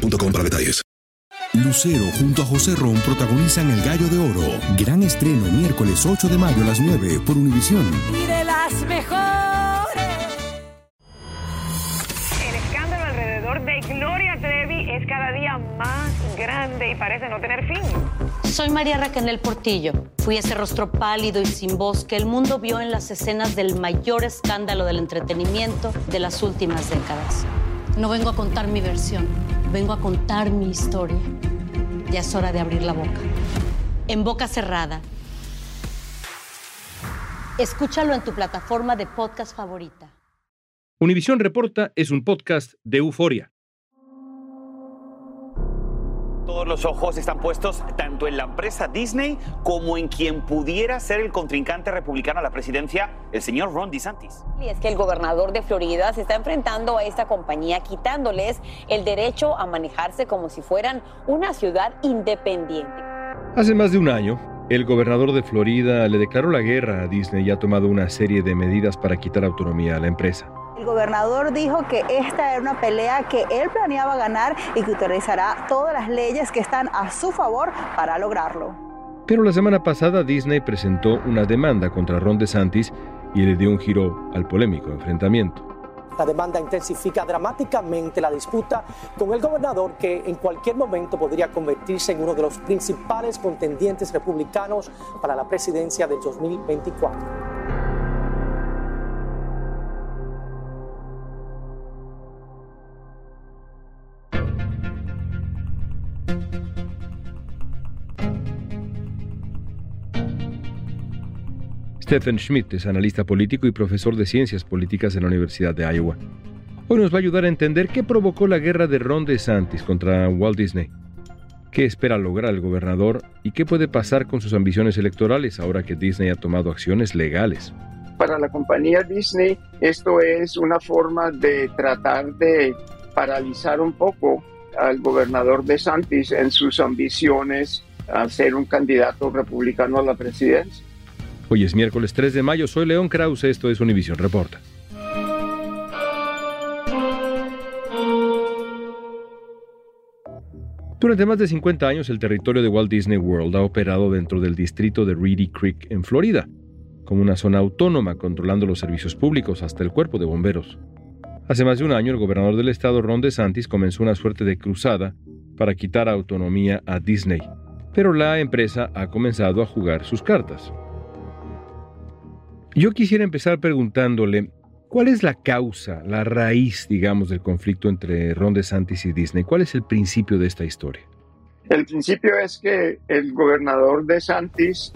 boostmobile.com para detalles. Lucero junto a José Ron protagonizan El Gallo de Oro. Gran estreno miércoles 8 de mayo a las 9 por Univisión. Y de las mejores. El escándalo alrededor de Gloria Trevi es cada día más grande y parece no tener fin. Soy María Raquel Portillo. Fui ese rostro pálido y sin voz que el mundo vio en las escenas del mayor escándalo del entretenimiento de las últimas décadas. No vengo a contar mi versión vengo a contar mi historia. Ya es hora de abrir la boca. En boca cerrada. Escúchalo en tu plataforma de podcast favorita. Univisión Reporta es un podcast de euforia. Todos los ojos están puestos tanto en la empresa Disney como en quien pudiera ser el contrincante republicano a la presidencia, el señor Ron DeSantis. Y es que el gobernador de Florida se está enfrentando a esta compañía quitándoles el derecho a manejarse como si fueran una ciudad independiente. Hace más de un año, el gobernador de Florida le declaró la guerra a Disney y ha tomado una serie de medidas para quitar autonomía a la empresa. El gobernador dijo que esta era una pelea que él planeaba ganar y que utilizará todas las leyes que están a su favor para lograrlo. Pero la semana pasada Disney presentó una demanda contra Ron DeSantis y le dio un giro al polémico enfrentamiento. La demanda intensifica dramáticamente la disputa con el gobernador que en cualquier momento podría convertirse en uno de los principales contendientes republicanos para la presidencia del 2024. Stephen Schmidt es analista político y profesor de ciencias políticas en la Universidad de Iowa. Hoy nos va a ayudar a entender qué provocó la guerra de Ron DeSantis contra Walt Disney, qué espera lograr el gobernador y qué puede pasar con sus ambiciones electorales ahora que Disney ha tomado acciones legales. Para la compañía Disney esto es una forma de tratar de paralizar un poco al gobernador DeSantis en sus ambiciones a ser un candidato republicano a la presidencia. Hoy es miércoles 3 de mayo, soy León Krause, esto es Univision Reporta. Durante más de 50 años el territorio de Walt Disney World ha operado dentro del distrito de Reedy Creek en Florida, como una zona autónoma controlando los servicios públicos hasta el cuerpo de bomberos. Hace más de un año el gobernador del estado Ron DeSantis comenzó una suerte de cruzada para quitar autonomía a Disney, pero la empresa ha comenzado a jugar sus cartas. Yo quisiera empezar preguntándole, ¿cuál es la causa, la raíz, digamos, del conflicto entre Ron DeSantis y Disney? ¿Cuál es el principio de esta historia? El principio es que el gobernador DeSantis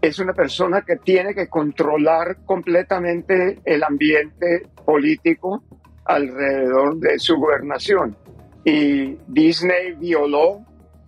es una persona que tiene que controlar completamente el ambiente político alrededor de su gobernación. Y Disney violó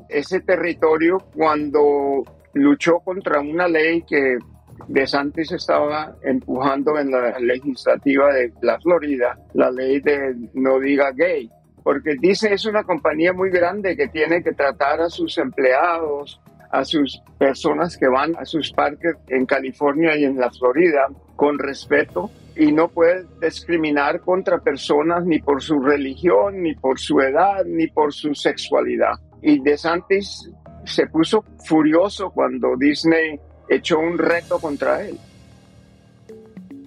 ese territorio cuando luchó contra una ley que DeSantis estaba empujando en la legislativa de la Florida la ley de no diga gay, porque dice es una compañía muy grande que tiene que tratar a sus empleados, a sus personas que van a sus parques en California y en la Florida con respeto y no puede discriminar contra personas ni por su religión, ni por su edad, ni por su sexualidad. Y DeSantis se puso furioso cuando Disney echó un reto contra él.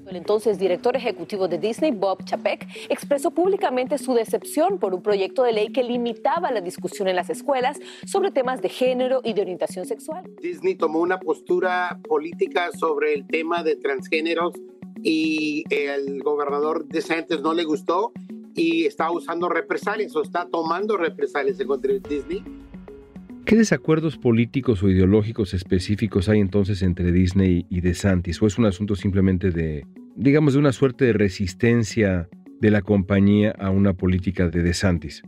El entonces director ejecutivo de Disney, Bob Chapek, expresó públicamente su decepción por un proyecto de ley que limitaba la discusión en las escuelas sobre temas de género y de orientación sexual. Disney tomó una postura política sobre el tema de transgéneros y el gobernador de DeSantis no le gustó y está usando represalias o está tomando represalias en contra de Disney ¿Qué desacuerdos políticos o ideológicos específicos hay entonces entre Disney y DeSantis? ¿O es un asunto simplemente de, digamos, de una suerte de resistencia de la compañía a una política de DeSantis?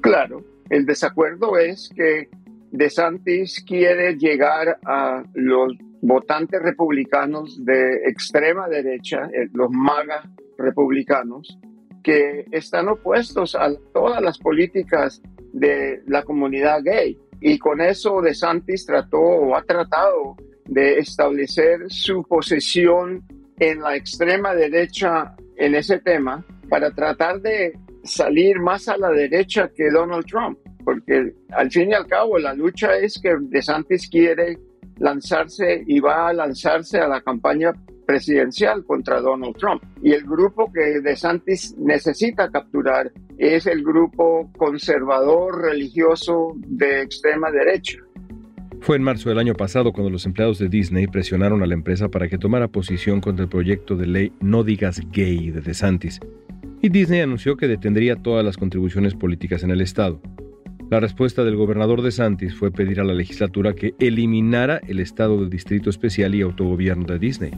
Claro, El desacuerdo es que DeSantis quiere llegar a los votantes republicanos de extrema derecha, eh, los MAGA republicanos, que están opuestos a todas las políticas de la comunidad gay. Y con eso DeSantis trató o ha tratado de establecer su posición en la extrema derecha en ese tema para tratar de salir más a la derecha que Donald Trump. Porque al fin y al cabo la lucha es que DeSantis quiere lanzarse y va a lanzarse a la campaña presidencial contra Donald Trump. Y el grupo que DeSantis necesita capturar es el grupo conservador religioso de extrema derecha. Fue en marzo del año pasado cuando los empleados de Disney presionaron a la empresa para que tomara posición contra el proyecto de ley No digas gay de DeSantis. Y Disney anunció que detendría todas las contribuciones políticas en el estado. La respuesta del gobernador de Santis fue pedir a la legislatura que eliminara el estado de distrito especial y autogobierno de Disney.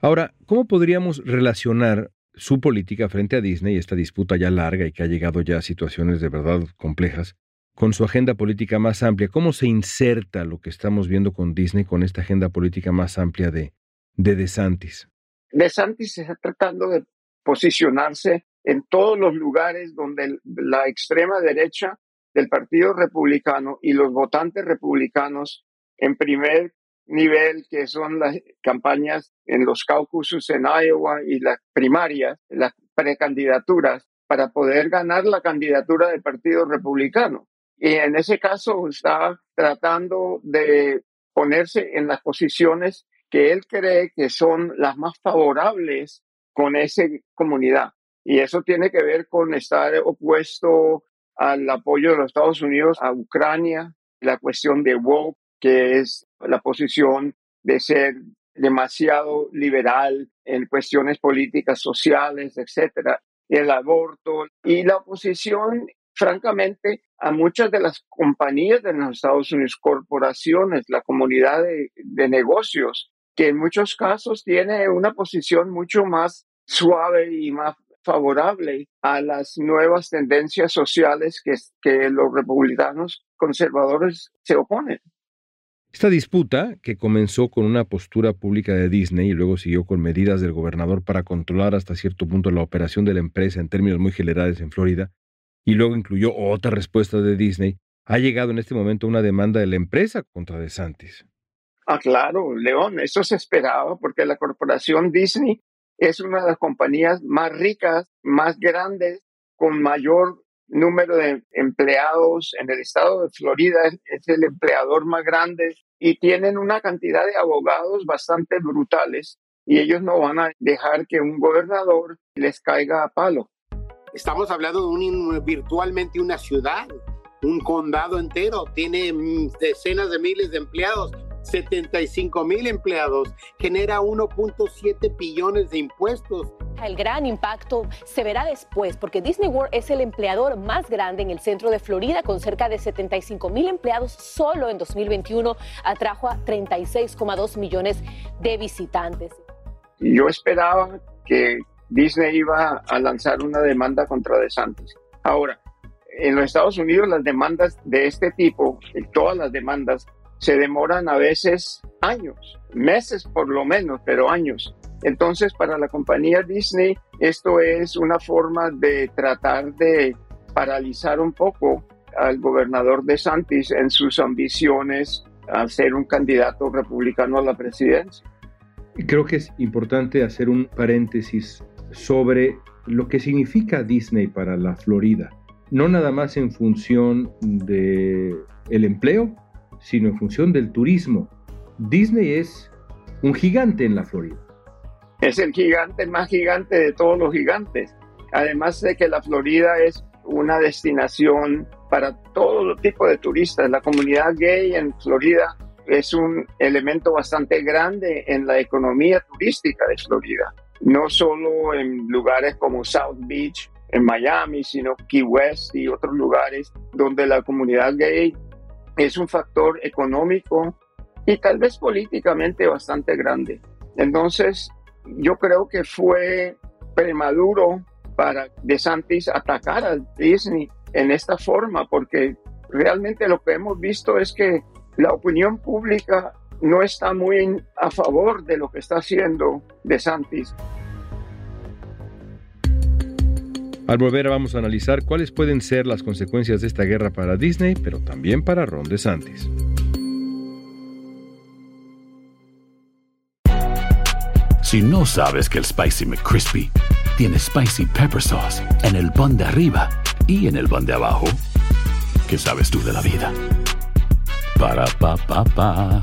Ahora, ¿cómo podríamos relacionar su política frente a Disney, esta disputa ya larga y que ha llegado ya a situaciones de verdad complejas, con su agenda política más amplia? ¿Cómo se inserta lo que estamos viendo con Disney con esta agenda política más amplia de, de DeSantis? DeSantis está tratando de posicionarse en todos los lugares donde la extrema derecha del Partido Republicano y los votantes republicanos en primer nivel, que son las campañas en los caucusos en Iowa y las primarias, las precandidaturas, para poder ganar la candidatura del Partido Republicano. Y en ese caso está tratando de ponerse en las posiciones que él cree que son las más favorables con esa comunidad. Y eso tiene que ver con estar opuesto al apoyo de los Estados Unidos a Ucrania, la cuestión de woke, que es la posición de ser demasiado liberal en cuestiones políticas, sociales, etcétera, el aborto y la oposición, francamente, a muchas de las compañías de los Estados Unidos, corporaciones, la comunidad de, de negocios, que en muchos casos tiene una posición mucho más suave y más favorable a las nuevas tendencias sociales que, que los republicanos conservadores se oponen. Esta disputa, que comenzó con una postura pública de Disney y luego siguió con medidas del gobernador para controlar hasta cierto punto la operación de la empresa en términos muy generales en Florida, y luego incluyó otra respuesta de Disney, ha llegado en este momento una demanda de la empresa contra DeSantis. Ah, claro, León, eso se esperaba porque la corporación Disney es una de las compañías más ricas, más grandes, con mayor número de empleados en el estado de Florida, es el empleador más grande y tienen una cantidad de abogados bastante brutales y ellos no van a dejar que un gobernador les caiga a palo. Estamos hablando de un, virtualmente una ciudad, un condado entero, tiene mm, decenas de miles de empleados 75 mil empleados, genera 1.7 billones de impuestos. El gran impacto se verá después porque Disney World es el empleador más grande en el centro de Florida con cerca de 75 mil empleados. Solo en 2021 atrajo a 36,2 millones de visitantes. Yo esperaba que Disney iba a lanzar una demanda contra DeSantis. Ahora, en los Estados Unidos las demandas de este tipo, todas las demandas, se demoran a veces años, meses por lo menos, pero años. Entonces, para la compañía Disney, esto es una forma de tratar de paralizar un poco al gobernador de Santis en sus ambiciones a ser un candidato republicano a la presidencia. Creo que es importante hacer un paréntesis sobre lo que significa Disney para la Florida, no nada más en función de el empleo, sino en función del turismo. Disney es un gigante en la Florida. Es el gigante más gigante de todos los gigantes. Además de que la Florida es una destinación para todo tipo de turistas. La comunidad gay en Florida es un elemento bastante grande en la economía turística de Florida. No solo en lugares como South Beach, en Miami, sino Key West y otros lugares donde la comunidad gay es un factor económico y tal vez políticamente bastante grande. Entonces, yo creo que fue premaduro para DeSantis atacar a Disney en esta forma, porque realmente lo que hemos visto es que la opinión pública no está muy a favor de lo que está haciendo DeSantis. Al volver vamos a analizar cuáles pueden ser las consecuencias de esta guerra para Disney, pero también para Ron DeSantis. Si no sabes que el Spicy McCrispy tiene Spicy Pepper Sauce en el pan de arriba y en el pan de abajo, ¿qué sabes tú de la vida? Para, pa, pa, pa.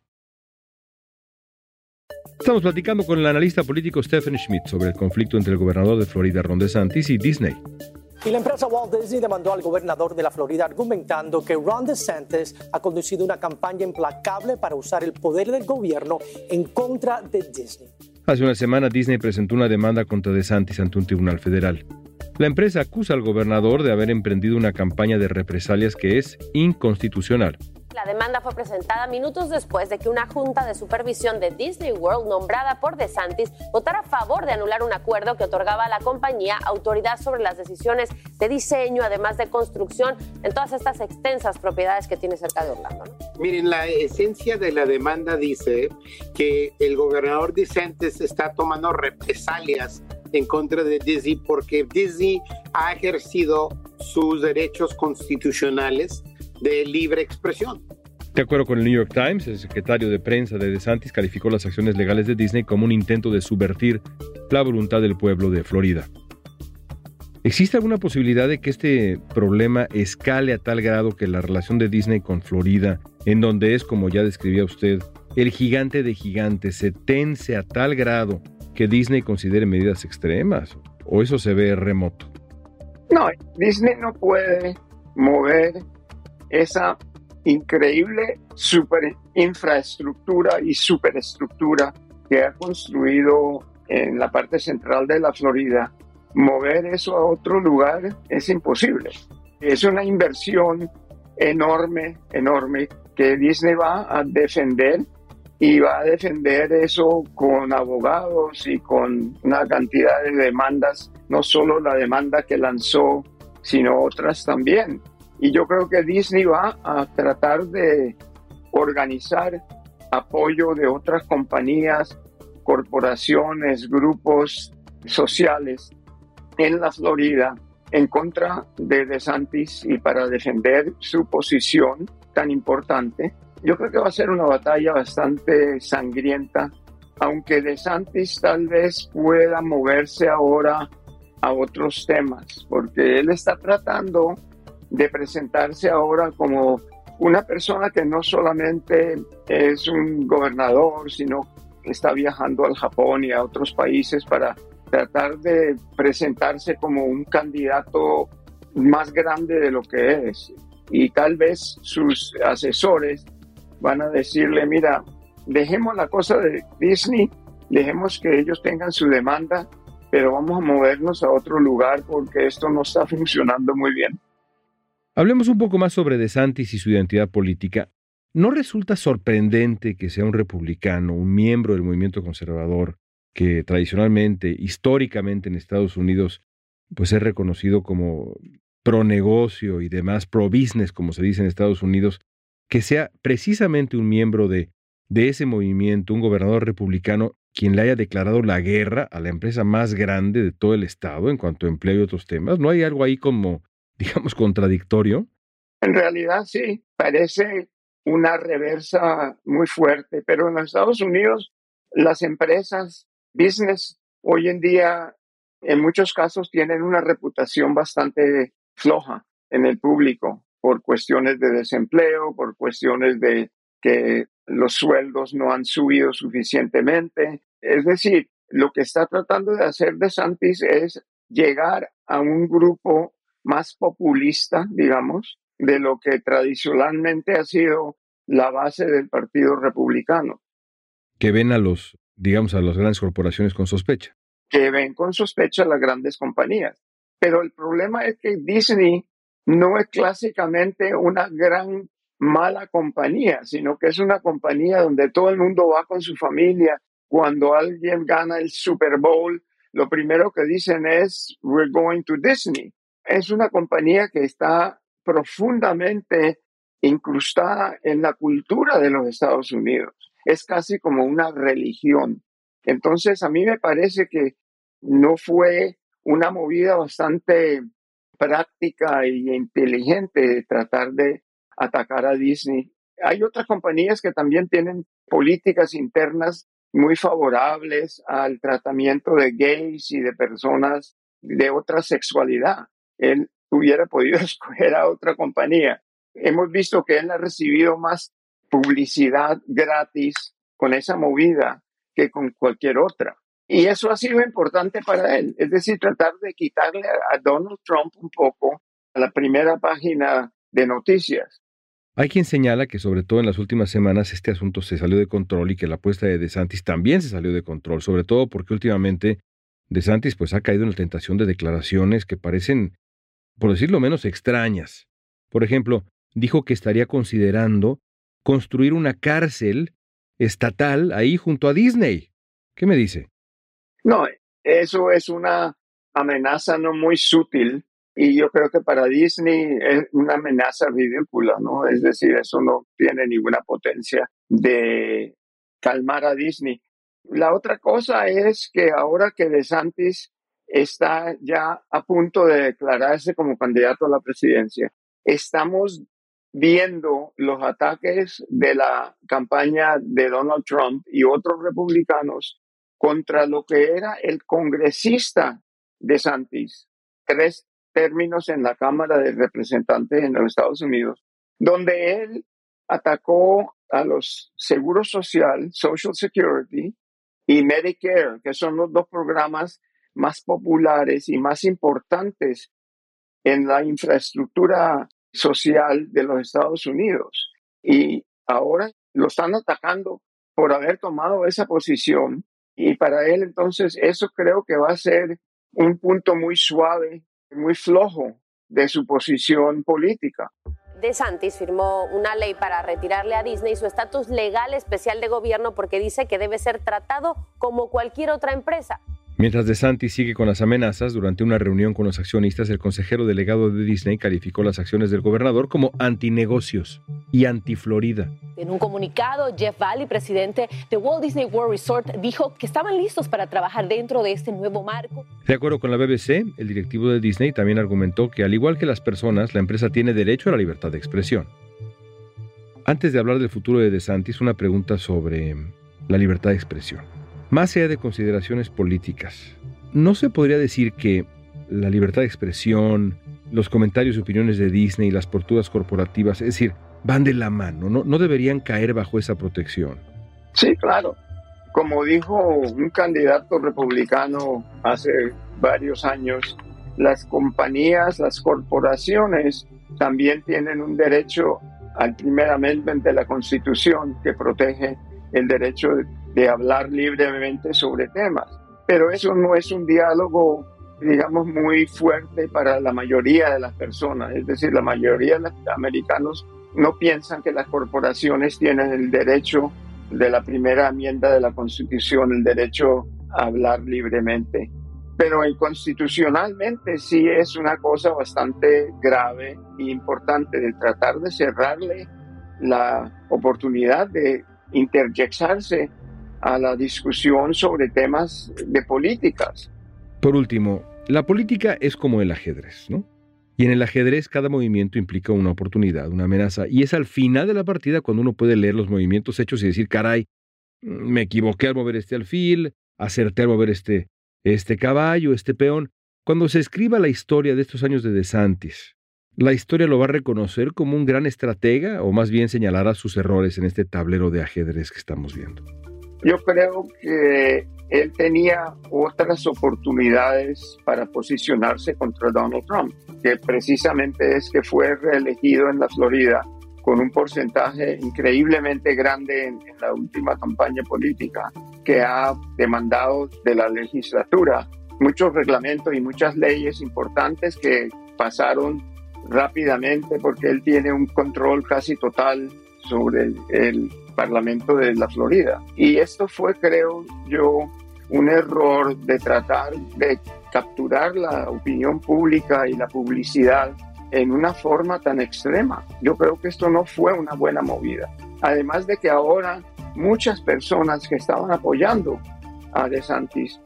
Estamos platicando con el analista político Stephen Schmidt sobre el conflicto entre el gobernador de Florida, Ron DeSantis, y Disney. Y la empresa Walt Disney demandó al gobernador de la Florida argumentando que Ron DeSantis ha conducido una campaña implacable para usar el poder del gobierno en contra de Disney. Hace una semana Disney presentó una demanda contra DeSantis ante un tribunal federal. La empresa acusa al gobernador de haber emprendido una campaña de represalias que es inconstitucional. La demanda fue presentada minutos después de que una junta de supervisión de Disney World nombrada por DeSantis votara a favor de anular un acuerdo que otorgaba a la compañía autoridad sobre las decisiones de diseño, además de construcción, en todas estas extensas propiedades que tiene cerca de Orlando. Miren, la esencia de la demanda dice que el gobernador DeSantis está tomando represalias en contra de Disney porque Disney ha ejercido sus derechos constitucionales de libre expresión. De acuerdo con el New York Times, el secretario de prensa de DeSantis calificó las acciones legales de Disney como un intento de subvertir la voluntad del pueblo de Florida. ¿Existe alguna posibilidad de que este problema escale a tal grado que la relación de Disney con Florida, en donde es, como ya describía usted, el gigante de gigantes, se tense a tal grado que Disney considere medidas extremas? ¿O eso se ve remoto? No, Disney no puede mover esa increíble super infraestructura y superestructura que ha construido en la parte central de la Florida, mover eso a otro lugar es imposible. Es una inversión enorme, enorme, que Disney va a defender y va a defender eso con abogados y con una cantidad de demandas, no solo la demanda que lanzó, sino otras también. Y yo creo que Disney va a tratar de organizar apoyo de otras compañías, corporaciones, grupos sociales en la Florida en contra de DeSantis y para defender su posición tan importante. Yo creo que va a ser una batalla bastante sangrienta, aunque DeSantis tal vez pueda moverse ahora a otros temas, porque él está tratando de presentarse ahora como una persona que no solamente es un gobernador, sino que está viajando al Japón y a otros países para tratar de presentarse como un candidato más grande de lo que es. Y tal vez sus asesores van a decirle, mira, dejemos la cosa de Disney, dejemos que ellos tengan su demanda, pero vamos a movernos a otro lugar porque esto no está funcionando muy bien. Hablemos un poco más sobre DeSantis y su identidad política. ¿No resulta sorprendente que sea un republicano, un miembro del movimiento conservador, que tradicionalmente, históricamente en Estados Unidos, pues es reconocido como pro negocio y demás, pro business, como se dice en Estados Unidos, que sea precisamente un miembro de, de ese movimiento, un gobernador republicano, quien le haya declarado la guerra a la empresa más grande de todo el estado en cuanto a empleo y otros temas. ¿No hay algo ahí como, digamos, contradictorio? En realidad sí, parece una reversa muy fuerte, pero en los Estados Unidos las empresas, business, hoy en día en muchos casos tienen una reputación bastante floja en el público por cuestiones de desempleo, por cuestiones de que los sueldos no han subido suficientemente. Es decir, lo que está tratando de hacer De Santis es llegar a un grupo más populista, digamos, de lo que tradicionalmente ha sido la base del Partido Republicano. Que ven a los, digamos, a las grandes corporaciones con sospecha. Que ven con sospecha a las grandes compañías. Pero el problema es que Disney no es clásicamente una gran mala compañía, sino que es una compañía donde todo el mundo va con su familia. Cuando alguien gana el Super Bowl, lo primero que dicen es, we're going to Disney. Es una compañía que está profundamente incrustada en la cultura de los Estados Unidos. Es casi como una religión. Entonces, a mí me parece que no fue una movida bastante práctica e inteligente de tratar de atacar a Disney. Hay otras compañías que también tienen políticas internas muy favorables al tratamiento de gays y de personas de otra sexualidad. Él hubiera podido escoger a otra compañía. Hemos visto que él ha recibido más publicidad gratis con esa movida que con cualquier otra. Y eso ha sido importante para él, es decir, tratar de quitarle a Donald Trump un poco a la primera página de noticias. Hay quien señala que sobre todo en las últimas semanas este asunto se salió de control y que la apuesta de DeSantis también se salió de control, sobre todo porque últimamente DeSantis pues ha caído en la tentación de declaraciones que parecen, por decirlo menos, extrañas. Por ejemplo, dijo que estaría considerando construir una cárcel estatal ahí junto a Disney. ¿Qué me dice? No, eso es una amenaza no muy sutil y yo creo que para Disney es una amenaza ridícula, ¿no? Es decir, eso no tiene ninguna potencia de calmar a Disney. La otra cosa es que ahora que DeSantis está ya a punto de declararse como candidato a la presidencia, estamos viendo los ataques de la campaña de Donald Trump y otros republicanos contra lo que era el congresista de Santis. Tres términos en la Cámara de Representantes en los Estados Unidos, donde él atacó a los seguros social, Social Security y Medicare, que son los dos programas más populares y más importantes en la infraestructura social de los Estados Unidos. Y ahora lo están atacando por haber tomado esa posición. Y para él entonces eso creo que va a ser un punto muy suave muy flojo de su posición política. De Santis firmó una ley para retirarle a Disney su estatus legal especial de gobierno porque dice que debe ser tratado como cualquier otra empresa. Mientras DeSantis sigue con las amenazas, durante una reunión con los accionistas, el consejero delegado de Disney calificó las acciones del gobernador como antinegocios y anti-Florida. En un comunicado, Jeff Valley, presidente de Walt Disney World Resort, dijo que estaban listos para trabajar dentro de este nuevo marco. De acuerdo con la BBC, el directivo de Disney también argumentó que, al igual que las personas, la empresa tiene derecho a la libertad de expresión. Antes de hablar del futuro de DeSantis, una pregunta sobre la libertad de expresión. Más allá de consideraciones políticas, ¿no se podría decir que la libertad de expresión, los comentarios y opiniones de Disney, las portudas corporativas, es decir, van de la mano, no, deberían caer bajo esa protección? Sí, claro. Como dijo un candidato republicano hace varios años, las compañías, las corporaciones también tienen un derecho al primer amendment de la Constitución que protege el derecho de hablar libremente sobre temas. Pero eso no es un diálogo, digamos, muy fuerte para la mayoría de las personas. Es decir, la mayoría de los americanos no piensan que las corporaciones tienen el derecho de la primera enmienda de la Constitución, el derecho a hablar libremente. Pero constitucionalmente sí es una cosa bastante grave e importante de tratar de cerrarle la oportunidad de interjectarse a la discusión sobre temas de políticas. Por último, la política es como el ajedrez, ¿no? Y en el ajedrez cada movimiento implica una oportunidad, una amenaza, y es al final de la partida cuando uno puede leer los movimientos hechos y decir, caray, me equivoqué al mover este alfil, acerté al mover este, este caballo, este peón. Cuando se escriba la historia de estos años de DeSantis, ¿la historia lo va a reconocer como un gran estratega o más bien señalará sus errores en este tablero de ajedrez que estamos viendo? Yo creo que él tenía otras oportunidades para posicionarse contra Donald Trump, que precisamente es que fue reelegido en la Florida con un porcentaje increíblemente grande en, la última campaña política, que ha demandado de la legislatura. Muchos reglamentos y muchas leyes importantes que pasaron rápidamente porque él tiene un control casi total sobre el Parlamento de la Florida. Y esto fue, creo yo, un error de tratar de capturar la opinión pública y la publicidad en una forma tan extrema. Yo creo que esto no fue una buena movida. Además de que ahora muchas personas que estaban apoyando a DeSantis,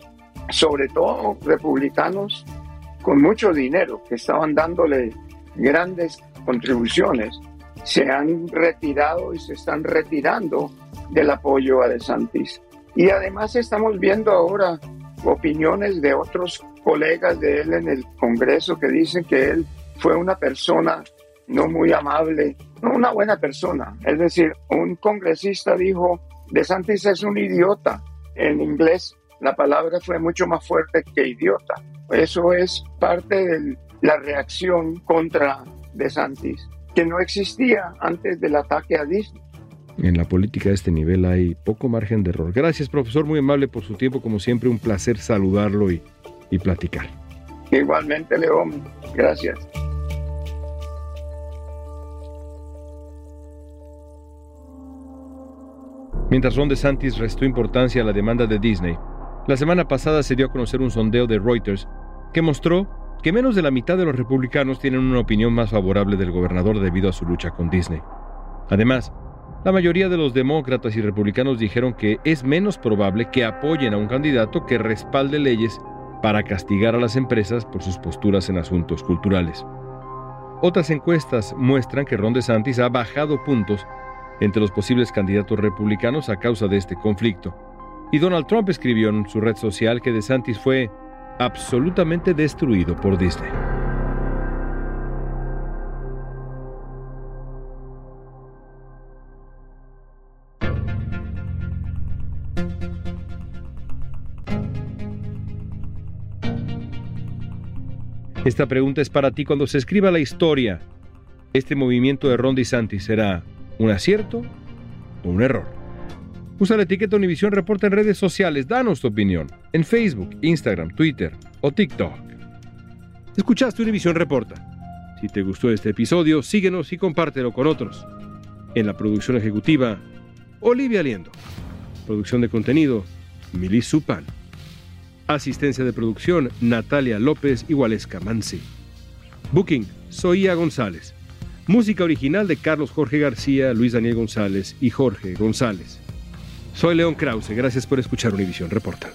sobre todo republicanos con mucho dinero, que estaban dándole grandes contribuciones, se han retirado y se están retirando del apoyo a DeSantis. Y además estamos viendo ahora opiniones de otros colegas de él en el Congreso que dicen que él fue una persona no muy amable, no una buena persona. Es decir, un congresista dijo, DeSantis es un idiota. En inglés la palabra fue mucho más fuerte que idiota. Eso es parte de la reacción contra DeSantis que no existía antes del ataque a Disney. En la política de este nivel hay poco margen de error. Gracias, profesor, muy amable por su tiempo. Como siempre, un placer saludarlo y, y platicar. Igualmente, León. Gracias. Mientras Ron DeSantis restó importancia a la demanda de Disney, la semana pasada se dio a conocer un sondeo de Reuters que mostró que menos de la mitad de los republicanos tienen una opinión más favorable del gobernador debido a su lucha con Disney. Además, la mayoría de los demócratas y republicanos dijeron que es menos probable que apoyen a un candidato que respalde leyes para castigar a las empresas por sus posturas en asuntos culturales. Otras encuestas muestran que Ron DeSantis ha bajado puntos entre los posibles candidatos republicanos a causa de este conflicto. Y Donald Trump escribió en su red social que DeSantis fue absolutamente destruido por Disney. Esta pregunta es para ti cuando se escriba la historia. ¿Este movimiento de Ron DeSantis será un acierto o un error? Usa la etiqueta Univisión Reporta en redes sociales. Danos tu opinión en Facebook, Instagram, Twitter o TikTok. Escuchaste Univisión Reporta. Si te gustó este episodio, síguenos y compártelo con otros. En la producción ejecutiva, Olivia Liendo. Producción de contenido, Milis Supan. Asistencia de producción, Natalia López y Waleska Mansi. Booking, Soía González. Música original de Carlos Jorge García, Luis Daniel González y Jorge González. Soy León Krause, gracias por escuchar Univisión Reporta.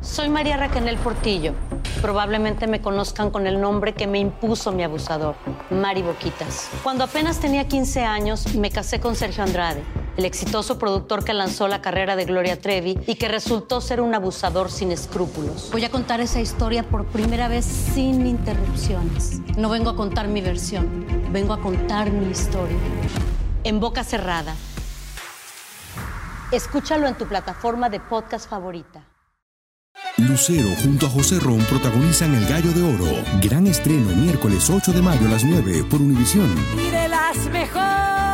Soy María Raquel Portillo. Probablemente me conozcan con el nombre que me impuso mi abusador, Mari Boquitas. Cuando apenas tenía 15 años, me casé con Sergio Andrade, el exitoso productor que lanzó la carrera de Gloria Trevi y que resultó ser un abusador sin escrúpulos. Voy a contar esa historia por primera vez sin interrupciones. No vengo a contar mi versión, vengo a contar mi historia. En boca cerrada. Escúchalo en tu plataforma de podcast favorita. Lucero junto a José Ron protagonizan El Gallo de Oro. Gran estreno miércoles 8 de mayo a las 9 por Univisión. Y de las mejores.